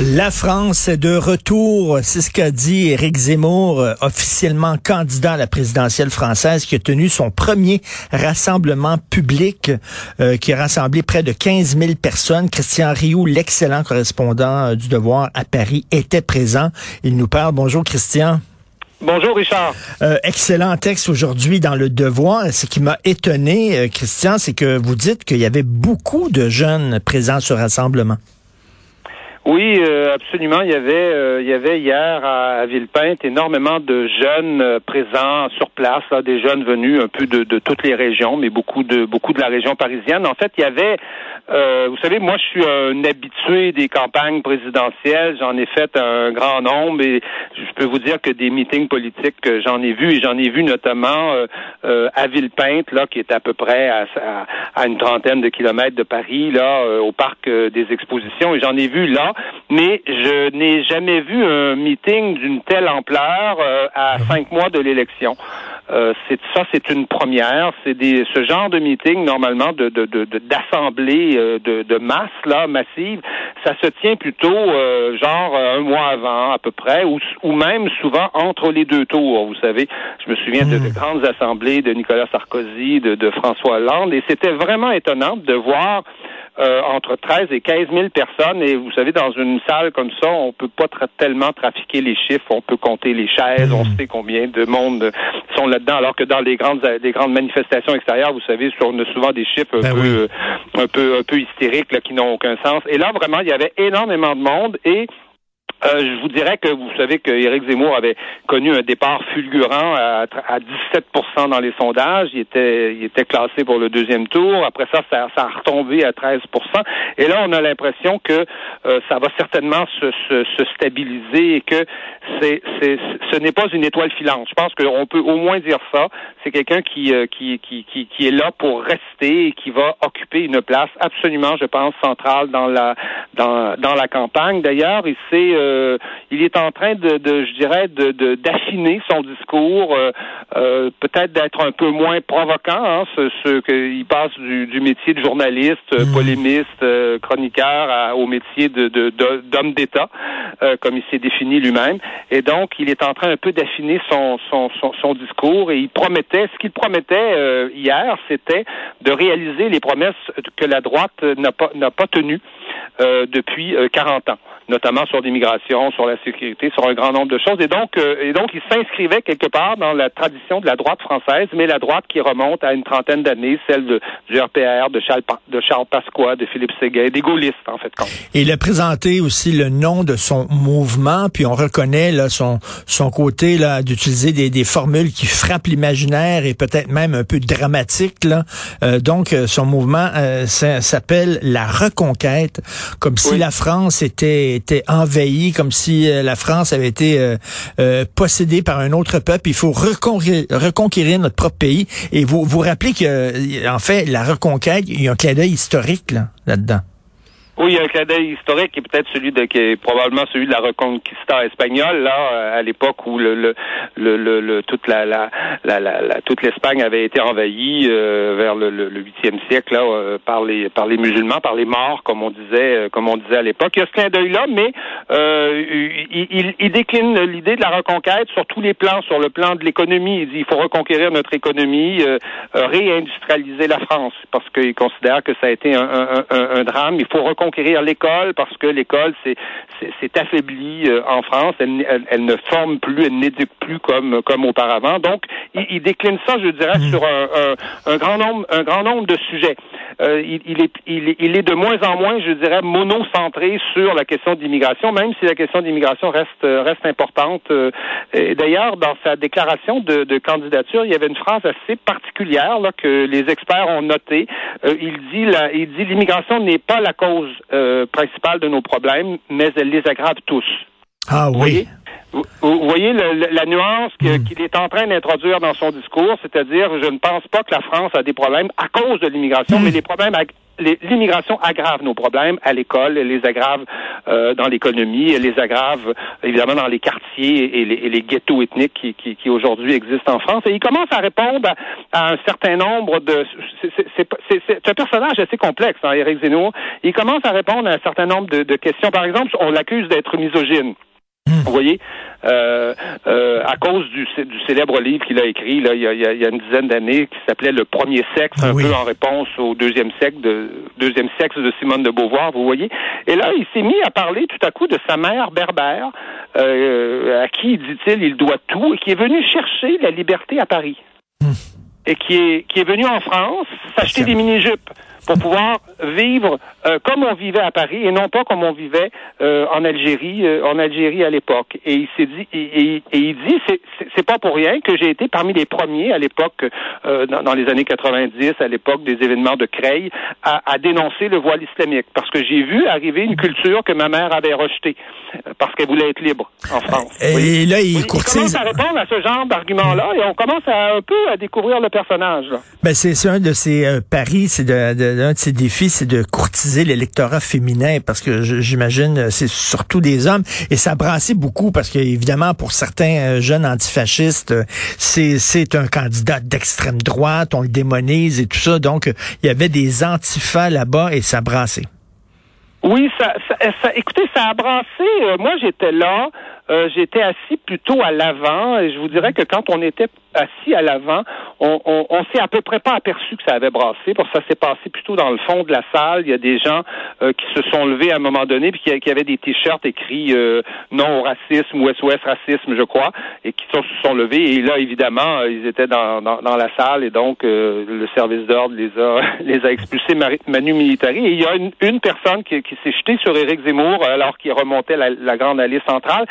La France est de retour, c'est ce qu'a dit Éric Zemmour, euh, officiellement candidat à la présidentielle française, qui a tenu son premier rassemblement public, euh, qui a rassemblé près de 15 000 personnes. Christian Rioux, l'excellent correspondant euh, du Devoir à Paris, était présent. Il nous parle. Bonjour Christian. Bonjour Richard. Euh, excellent texte aujourd'hui dans le Devoir. Ce qui m'a étonné, euh, Christian, c'est que vous dites qu'il y avait beaucoup de jeunes présents sur rassemblement. Oui, euh, absolument. Il y avait, il y avait hier à, Villepinte énormément de jeunes présents sur place, des jeunes venus un peu de, de, toutes les régions, mais beaucoup de beaucoup de la région parisienne. En fait, il y avait euh, vous savez, moi, je suis un habitué des campagnes présidentielles. J'en ai fait un grand nombre et je peux vous dire que des meetings politiques, j'en ai vu et j'en ai vu notamment euh, euh, à Villepinte, là, qui est à peu près à, à, une trentaine de kilomètres de Paris, là, au parc des expositions. Et j'en ai vu là, mais je n'ai jamais vu un meeting d'une telle ampleur à mhm. cinq mois de l'élection. Euh, c'est ça, c'est une première. C'est des ce genre de meeting normalement de d'assemblée de, de, de, de, masse là massive. Ça se tient plutôt euh, genre un mois avant à peu près, ou, ou même souvent entre les deux tours. Vous savez, je me souviens de, de hmm. grandes assemblées de Nicolas Sarkozy, de, de François Hollande, et c'était vraiment étonnant de voir euh, entre 13 et 15 000 personnes. Et vous savez, dans une salle comme ça, on peut pas tellement trafiquer les chiffres. On peut compter les chaises. On hmm. sait combien de monde sont là-dedans. Alors que dans les grandes, les grandes manifestations extérieures, vous savez, on a souvent des chiffres un ben peu, un peu, un peu hystériques là, qui n'ont aucun sens. Et là, vraiment, il y avait énormément de monde et euh, je vous dirais que vous savez que Éric Zemmour avait connu un départ fulgurant à, à 17% dans les sondages. Il était, il était classé pour le deuxième tour. Après ça, ça, a retombé à 13% Et là, on a l'impression que euh, ça va certainement se, se, se stabiliser et que c'est, c'est, ce n'est pas une étoile filante. Je pense qu'on peut au moins dire ça. C'est quelqu'un qui, euh, qui, qui, qui, est là pour rester et qui va occuper une place absolument, je pense, centrale dans la, dans, dans la campagne. D'ailleurs, il s'est euh, il est en train de, je dirais, de d'affiner son discours, euh, euh, peut-être d'être un peu moins provoquant. Hein, ce, ce qu'il passe du, métier de journaliste, mmh. polémiste, chroniqueur au métier de d'homme d'État, comme il s'est défini lui-même. Et donc, il est en train un peu d'affiner son, son, son, discours et il promettait, ce qu'il promettait hier, c'était de réaliser les promesses que la droite n'a pas n'a pas tenues depuis 40 ans notamment sur l'immigration, sur la sécurité, sur un grand nombre de choses. Et donc, euh, et donc, il s'inscrivait quelque part dans la tradition de la droite française, mais la droite qui remonte à une trentaine d'années, celle de, du RPR, de Charles, de Charles Pasqua, de Philippe Séguin, des gaullistes, en fait. Et il a présenté aussi le nom de son mouvement, puis on reconnaît là, son, son côté là d'utiliser des, des formules qui frappent l'imaginaire et peut-être même un peu dramatique. Là. Euh, donc, euh, son mouvement s'appelle la reconquête, comme si la France était était envahi, comme si euh, la France avait été euh, euh, possédée par un autre peuple. Il faut reconquérir, notre propre pays. Et vous vous rappelez que, en fait, la reconquête, il y a un clin d'œil historique là, là-dedans. Oui, il y a un clin d'œil historique qui est peut-être celui de qui est probablement celui de la reconquista espagnole là à l'époque où le, le, le, le, toute la, la, la, la, toute l'Espagne avait été envahie euh, vers le, le, 8e siècle là euh, par les par les musulmans, par les morts comme on disait euh, comme on disait à l'époque. Il y a ce clin d'œil là, mais il, il, il, décline l'idée de la reconquête sur tous les plans, sur le plan de l'économie. Il dit il faut reconquérir notre économie, réindustrialiser la France parce qu'il considère que ça a été un, un, un, un drame. Il faut conquérir l'école parce que l'école c'est c'est affaibli euh, en France. Elle, elle, ne forme plus, elle n'éduque plus comme comme auparavant. Donc, il, il décline ça, je dirais, mmh. sur un, un, un, grand nombre un grand nombre de sujets. Euh, il, il, est, il, il, est de moins en moins, je dirais, monocentré sur la question d'immigration, même si la question d'immigration reste reste importante. Euh, d'ailleurs, dans sa déclaration de, de, candidature, il y avait une phrase assez particulière là, que les experts ont notée. Euh, il dit la, il dit l'immigration n'est pas la cause euh, principale de nos problèmes, mais elle les aggrave tous. Ah oui. Vous, voyez la nuance hmm. qu'il est en train d'introduire dans son discours, c'est-à-dire, je ne pense pas que la France a des problèmes à cause de l'immigration, hmm. mais les problèmes l'immigration aggrave nos problèmes à l'école, elle les aggrave euh, dans l'économie, elle les aggrave évidemment dans les quartiers et les, ghettos ethniques qui, qui, qui aujourd'hui existent en France. Et il commence à répondre à, un certain nombre de... C'est un personnage assez complexe, hein, Éric Zemmour. Il commence à répondre à un certain nombre de, de questions. Par exemple, on l'accuse d'être misogyne. Vous voyez, euh, euh, à cause du, du célèbre livre qu'il a écrit là, il, y a, il y a une dizaine d'années, qui s'appelait Le Premier Sexe, un peu en réponse au deuxième sexe de deuxième sexe de Simone de Beauvoir, vous voyez. Et là, il s'est mis à parler tout à coup de sa mère berbère, euh, à qui, dit-il, il doit tout, et qui est venu chercher la liberté à Paris. Hmm. Et qui est qui est venu en France s'acheter des mini-jupes pour pouvoir vivre euh, comme on vivait à Paris et non pas comme on vivait euh, en Algérie, euh, en Algérie à l'époque. Et il s'est dit, et, il dit, c'est pas pour rien que j'ai été parmi les premiers à l'époque, dans, dans, les années 90, à l'époque des événements de Creil, à, à, dénoncer le voile islamique, parce que j'ai vu arriver une culture que ma mère avait rejetée, parce qu'elle voulait être libre en France. Et là, il, commence à répondre à ce genre d'argument-là, et on commence à, un peu à découvrir le personnage. Ben c'est un de ses paris, c'est de, de un de ses défis, c'est de courtiser l'électorat féminin parce que j'imagine euh, c'est surtout des hommes et ça brassait beaucoup parce que évidemment pour certains euh, jeunes antifascistes, euh, c'est un candidat d'extrême droite, on le démonise et tout ça. Donc il y avait des antifas là-bas et ça brassait. Oui, ça, ça, écoutez, ça a brassé. moi, j'étais là. j'étais assis plutôt à l'avant et je vous dirais que quand on était assis à l'avant, on, on, s'est à peu près pas aperçu que ça avait brassé, parce que ça s'est passé plutôt dans le fond de la salle. Il y a des gens euh, qui se sont levés à un moment donné, puis qui, avaient des t-shirts écrits euh, non au racisme ou SOS racisme, je crois, et qui se sont levés. Et là, évidemment, euh, ils étaient dans, dans, la salle, et donc le service d'ordre les a les a expulsés manu militari. Et il y a une, personne qui, s'est jetée sur Éric Zemmour alors qu'il remontait la, la, grande allée centrale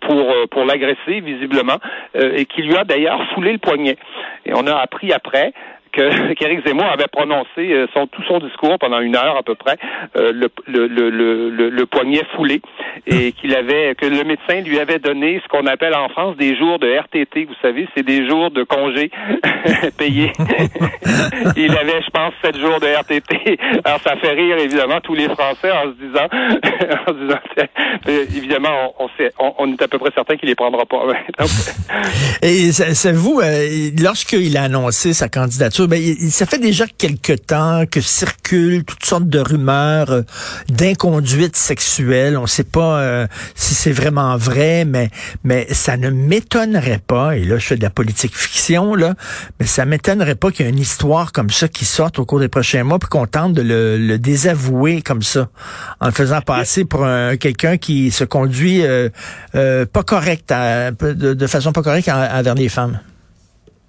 pour pour l'agresser visiblement, et qui lui a d'ailleurs fouler le poignet. Et on a appris après que qu'Éric Zemmour avait prononcé euh, son, tout son discours pendant une heure à peu près, euh, le, le, le, le, poignet foulé, et qu'il avait que le médecin lui avait donné ce qu'on appelle en France des jours de RTT. Vous savez, c'est des jours de congé payés. Il avait, je pense, sept jours de RTT. Alors ça fait rire évidemment tous les Français en se disant, en se disant évidemment, on, sait, on, est à peu près certain qu'il les prendra pas. et c'est vous, euh, lorsqu'il a annoncé sa candidature ben, ça fait déjà quelque temps que circulent toutes sortes de rumeurs euh, d'inconduite sexuelle. On ne sait pas euh, si c'est vraiment vrai, mais mais ça ne m'étonnerait pas. Et là, je fais de la politique fiction là, mais ça m'étonnerait pas qu'il y ait une histoire comme ça qui sorte au cours des prochains mois, puis qu'on tente de le, désavouer comme ça, en le faisant passer pour quelqu'un qui se conduit euh, pas correct, de, façon pas correcte envers les femmes.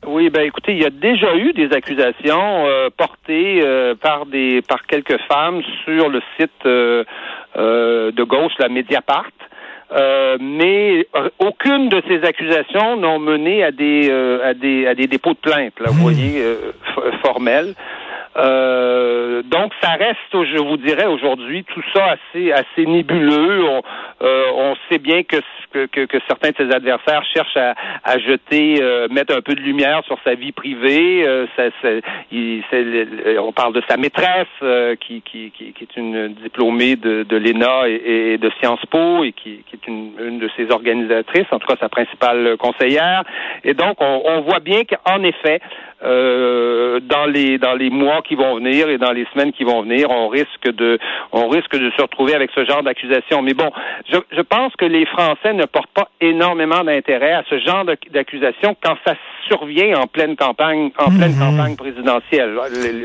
Oui, ben écoutez, il y a déjà eu des accusations euh, portées euh, par des par quelques femmes sur le site euh, de gauche, la Mediapart. mais aucune de ces accusations n'ont mené à des à des à des dépôts de plainte, là, vous hmm. voyez, formels. Euh, donc, ça reste, je vous dirais, aujourd'hui, tout ça assez, assez nébuleux. On, euh, on sait bien que, que, que, certains de ses adversaires cherchent à, à jeter, euh, mettre un peu de lumière sur sa vie privée. Ça, il, on parle de sa maîtresse, qui, qui, qui, est une diplômée de, de l'ENA et, et, de Sciences Po et qui, qui est une, une, de ses organisatrices, en tout cas sa principale conseillère. Et donc, on, on voit bien qu'en effet, euh, dans les dans les mois qui vont venir et dans les semaines qui vont venir, on risque de on risque de se retrouver avec ce genre d'accusation. Mais bon, je, je pense que les Français ne portent pas énormément d'intérêt à ce genre d'accusation quand ça survient en pleine campagne en pleine mhm. campagne présidentielle.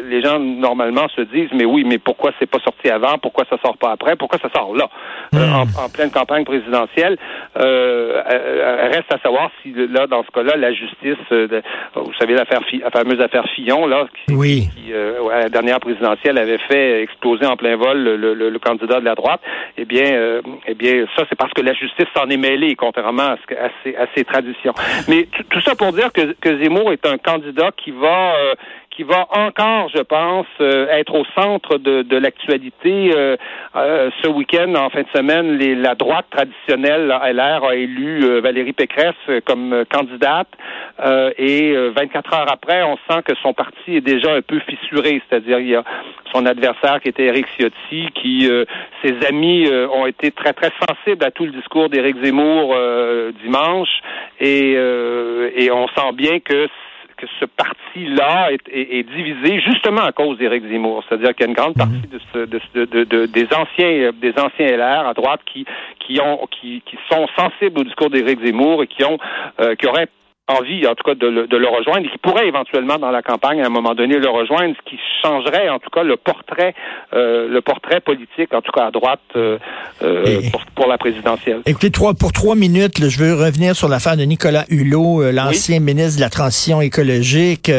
Les, gens normalement se disent mais oui, mais pourquoi c'est pas sorti avant? Pourquoi ça sort pas après? Pourquoi ça sort là? Euh, mhm. en, en, pleine campagne présidentielle euh, euh, Reste à savoir si là dans ce cas-là la justice, vous savez l'affaire la fameuse affaire Fillon, là, qui, oui. Euh, la dernière présidentielle avait fait exploser en plein vol le, candidat de la droite, eh bien, euh, eh bien, ça, c'est parce que la justice s'en est mêlée, contrairement à, ce, à, ses, à ses traditions. Mais tout ça pour dire que, que Zemmour est un candidat qui va euh, qui va encore, je pense, euh, être au centre de, de l'actualité. Euh, euh, ce week-end, en fin de semaine, les, la droite traditionnelle, LR, a élu Valérie Pécresse comme candidate. et 24 heures après, on sent que son parti est déjà un peu fissuré, c'est-à-dire il y a son adversaire qui était Éric Ciotti, qui ses amis ont été très très sensibles à tout le discours d'Éric Zemmour dimanche, et, et on sent bien que que ce parti-là est, divisé justement à cause d'Éric Zemmour. C'est-à-dire qu'il y a une grande partie mhm. de, des anciens des anciens LR à droite qui qui ont qui, qui sont sensibles au discours d'Éric Zemmour et qui ont euh, qui auraient envie, en tout cas, de le, de le, rejoindre et qui pourrait éventuellement dans la campagne à un moment donné le rejoindre, ce qui changerait en tout cas le portrait, euh, le portrait politique, en tout cas à droite euh, euh pour, la présidentielle. Écoutez, trois, pour trois minutes, je veux revenir sur l'affaire de Nicolas Hulot, euh, l'ancien ministre de la Transition écologique,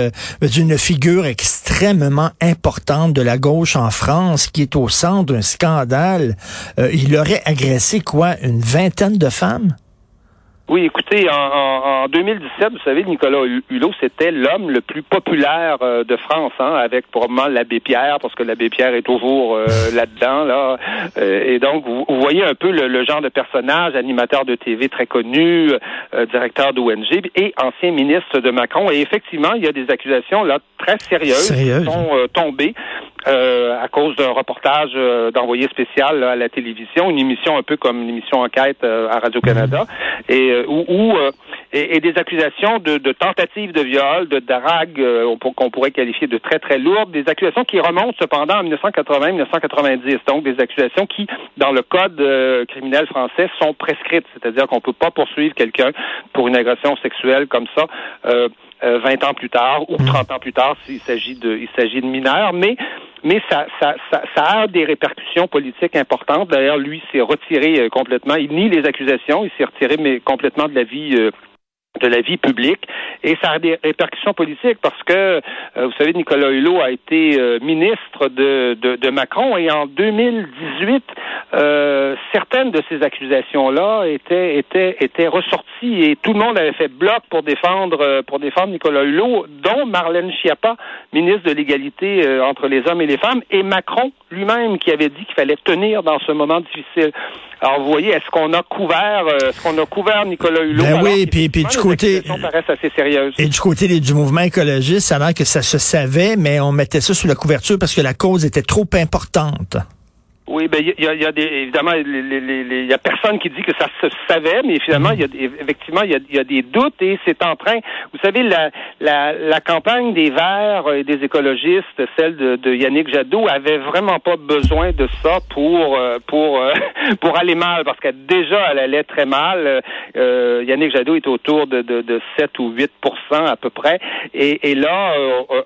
d'une figure extrêmement importante de la gauche en France, qui est au centre d'un scandale. il aurait agressé quoi, une vingtaine de femmes? Oui, écoutez, en, en, 2017, vous savez, Nicolas Hulot, c'était l'homme le plus populaire euh, de France, hein, avec probablement l'abbé Pierre, parce que l'abbé Pierre est toujours euh, là-dedans, là. Euh, et donc, vous, voyez un peu le, genre de personnage, animateur de TV très connu, directeur d'ONG et ancien ministre de Macron. Et effectivement, il y a des accusations là très sérieuses, qui sont tombées. À cause d'un reportage d'envoyé spécial à la télévision, une émission un peu comme l'émission Enquête à Radio-Canada. Mhm. Et euh, ou, euh, et, des accusations de, de tentatives de viol, de drague euh, qu'on pourrait qualifier de très très lourdes, des accusations qui remontent cependant en 1980-1990, donc des accusations qui, dans le code criminel français, sont prescrites, c'est-à-dire qu'on peut pas poursuivre quelqu'un pour une agression sexuelle comme ça. 20 ans plus tard ou 30 ans plus tard s'il s'agit de il s'agit de mineurs mais mais ça, ça, ça, ça, a des répercussions politiques importantes. D'ailleurs, lui s'est retiré euh, complètement. Il nie les accusations. Il s'est retiré mais complètement de la vie euh, de la vie publique et ça a des répercussions politiques parce que euh, vous savez Nicolas Hulot a été ministre de, de, de, Macron et en 2018 euh, certaines de ces accusations-là étaient, étaient, étaient ressorties et tout le monde avait fait bloc pour défendre, euh, pour défendre Nicolas Hulot, dont Marlène Schiappa, ministre de l'égalité euh, entre les hommes et les femmes, et Macron lui-même qui avait dit qu'il fallait tenir dans ce moment difficile. Alors, vous voyez, est-ce qu'on a couvert, est-ce qu'on a couvert Nicolas Hulot? Ben oui, puis, puis côté, assez sérieuses. et du côté du mouvement écologiste, ça a l'air que ça se savait, mais on mettait ça sous la couverture parce que la cause était trop importante. Oui, ben il y a, y a, des évidemment il y a personne qui dit que ça se savait, mais finalement il y a effectivement il y a, des doutes et c'est en train. Vous savez la, la, la campagne des Verts et des écologistes, celle de, de, Yannick Jadot, avait vraiment pas besoin de ça pour euh, pour euh, pour aller mal parce que déjà elle allait très mal. Euh, Yannick Jadot est autour de, de, de 7 ou 8% à peu près et, et là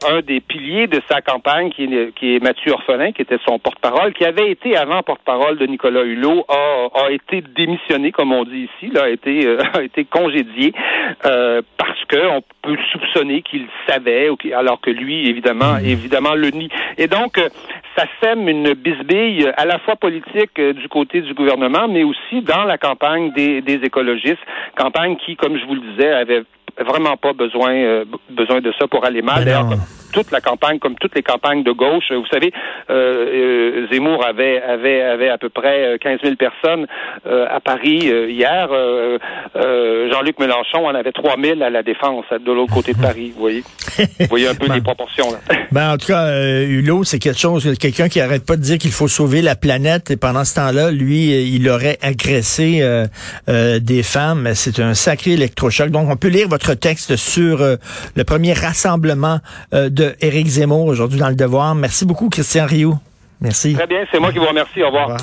un des piliers de sa campagne qui est, qui est Mathieu Orphelin qui était son porte-parole qui avait été avant porte-parole de Nicolas Hulot, a, été démissionné, comme on dit ici, là, a été, euh, a été congédié euh, parce qu'on peut soupçonner qu'il savait, alors que lui, évidemment, hmm. évidemment, le nie. Et donc, euh, ça sème une bisbille à la fois politique du côté du gouvernement, mais aussi dans la campagne des, des écologistes, campagne qui, comme je vous le disais, avait vraiment pas besoin besoin de ça pour aller mal. Toute la campagne, comme toutes les campagnes de gauche, vous savez, euh, Zemmour avait avait avait à peu près 15 euh, 000 personnes euh, à Paris euh, hier. Jean-Luc Mélenchon en avait 3 000 à la défense, de l'autre côté de Paris. Vous voyez, vous voyez un peu les proportions. Là. Ben, en tout cas, Hulot, c'est quelque chose, quelqu'un qui arrête pas de dire qu'il faut sauver la planète. Et pendant ce temps-là, lui, il aurait agressé des femmes. C'est un sacré électrochoc. Donc, on peut lire votre texte sur le premier rassemblement de Éric Zemmour aujourd'hui dans le Devoir. Merci beaucoup, Christian Rioux. Merci. Très bien, c'est moi qui vous remercie. Au revoir.